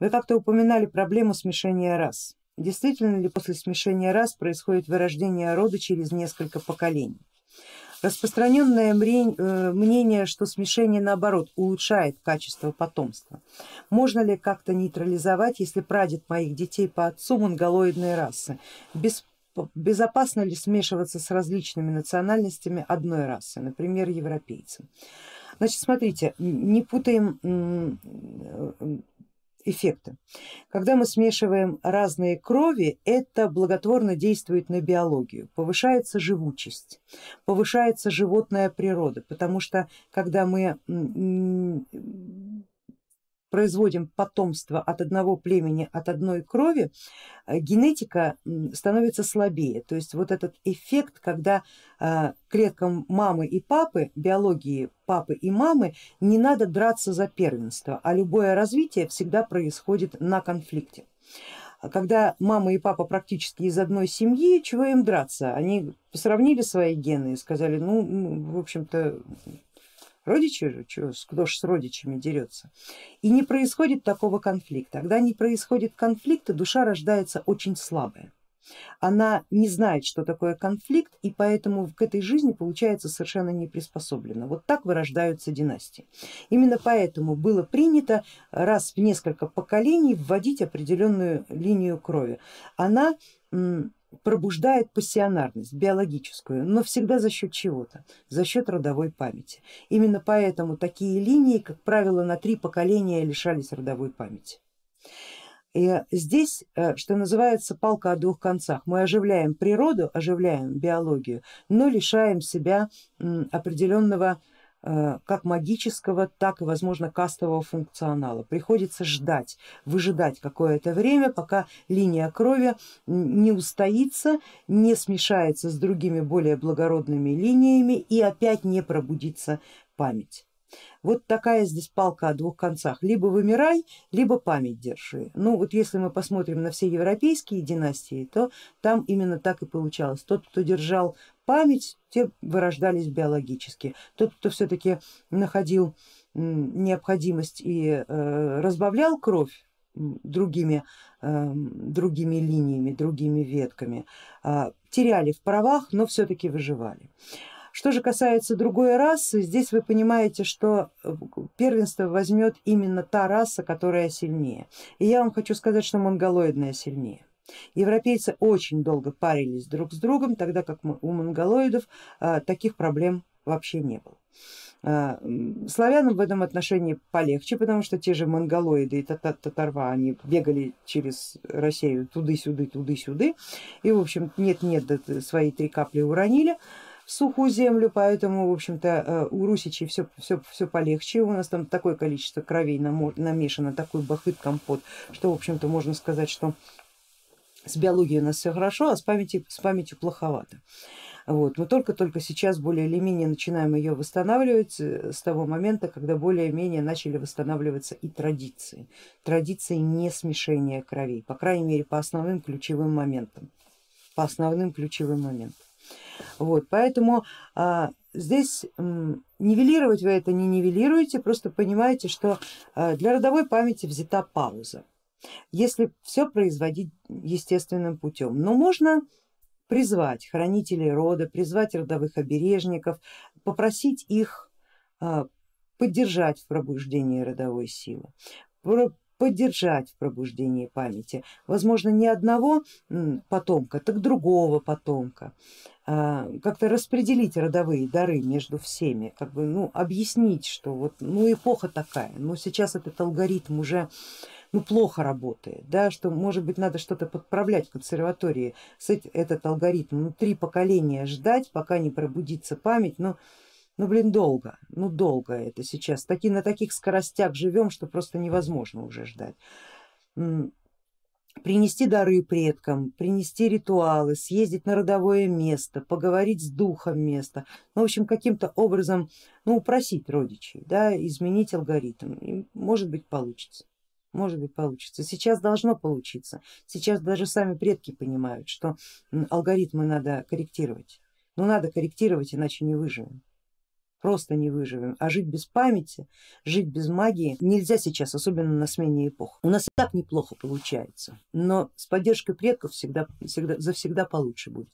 Вы как-то упоминали проблему смешения рас. Действительно ли после смешения рас происходит вырождение рода через несколько поколений? Распространенное э, мнение, что смешение наоборот улучшает качество потомства. Можно ли как-то нейтрализовать, если прадед моих детей по отцу монголоидной расы? Без, безопасно ли смешиваться с различными национальностями одной расы, например, европейцам? Значит, смотрите, не путаем эффекты. Когда мы смешиваем разные крови, это благотворно действует на биологию, повышается живучесть, повышается животная природа, потому что когда мы производим потомство от одного племени, от одной крови, э, генетика становится слабее. То есть вот этот эффект, когда э, клеткам мамы и папы, биологии папы и мамы не надо драться за первенство, а любое развитие всегда происходит на конфликте. Когда мама и папа практически из одной семьи, чего им драться? Они сравнили свои гены и сказали, ну, в общем-то, Родичи же, кто ж с родичами дерется. И не происходит такого конфликта. Когда не происходит конфликта, душа рождается очень слабая. Она не знает, что такое конфликт, и поэтому к этой жизни получается совершенно не приспособлена. Вот так вырождаются династии. Именно поэтому было принято раз в несколько поколений вводить определенную линию крови. Она пробуждает пассионарность биологическую, но всегда за счет чего-то, за счет родовой памяти. Именно поэтому такие линии, как правило, на три поколения лишались родовой памяти. И здесь, э, что называется, палка о двух концах. Мы оживляем природу, оживляем биологию, но лишаем себя определенного как магического, так и возможно кастового функционала. Приходится ждать, выжидать какое-то время, пока линия крови не устоится, не смешается с другими более благородными линиями и опять не пробудится память. Вот такая здесь палка о двух концах, либо вымирай, либо память держи. Ну вот если мы посмотрим на все европейские династии, то там именно так и получалось. Тот, кто держал память, те вырождались биологически. Тот, кто все-таки находил необходимость и э, разбавлял кровь другими, э, другими линиями, другими ветками, э, теряли в правах, но все-таки выживали. Что же касается другой расы, здесь вы понимаете, что первенство возьмет именно та раса, которая сильнее. И я вам хочу сказать, что монголоидная сильнее. Европейцы очень долго парились друг с другом, тогда как у монголоидов а, таких проблем вообще не было. А, славянам в этом отношении полегче, потому что те же монголоиды и татарва, они бегали через Россию туды-сюды, туды-сюды, и в общем нет-нет свои три капли уронили сухую землю, поэтому в общем-то э, у русичей все, все, все полегче, у нас там такое количество кровей намешано, такой бахыт компот, что в общем-то можно сказать, что с биологией у нас все хорошо, а с памятью, с памятью плоховато. Вот. Мы только-только сейчас более или менее начинаем ее восстанавливать э, с того момента, когда более-менее начали восстанавливаться и традиции. Традиции не смешения кровей, по крайней мере по основным ключевым моментам. По основным ключевым моментам. Вот. Поэтому а, здесь нивелировать вы это не нивелируете, просто понимаете, что а, для родовой памяти взята пауза если все производить естественным путем. Но можно призвать хранителей рода, призвать родовых обережников, попросить их а, поддержать в пробуждении родовой силы, поддержать в пробуждении памяти, возможно не одного потомка, так другого потомка, а, как-то распределить родовые дары между всеми, как бы ну, объяснить, что вот ну эпоха такая, но сейчас этот алгоритм уже ну, плохо работает, да, что может быть надо что-то подправлять в консерватории, этот алгоритм, ну три поколения ждать, пока не пробудится память, но ну блин долго, ну долго это сейчас, таки, на таких скоростях живем, что просто невозможно уже ждать принести дары предкам, принести ритуалы, съездить на родовое место, поговорить с духом места, ну, в общем каким-то образом ну, упросить родичей, да, изменить алгоритм, и, может быть получится может быть получится. Сейчас должно получиться. Сейчас даже сами предки понимают, что алгоритмы надо корректировать. Но ну, надо корректировать, иначе не выживем. Просто не выживем, а жить без памяти, жить без магии нельзя сейчас, особенно на смене эпох. У нас и так неплохо получается, но с поддержкой предков всегда, всегда, завсегда получше будет.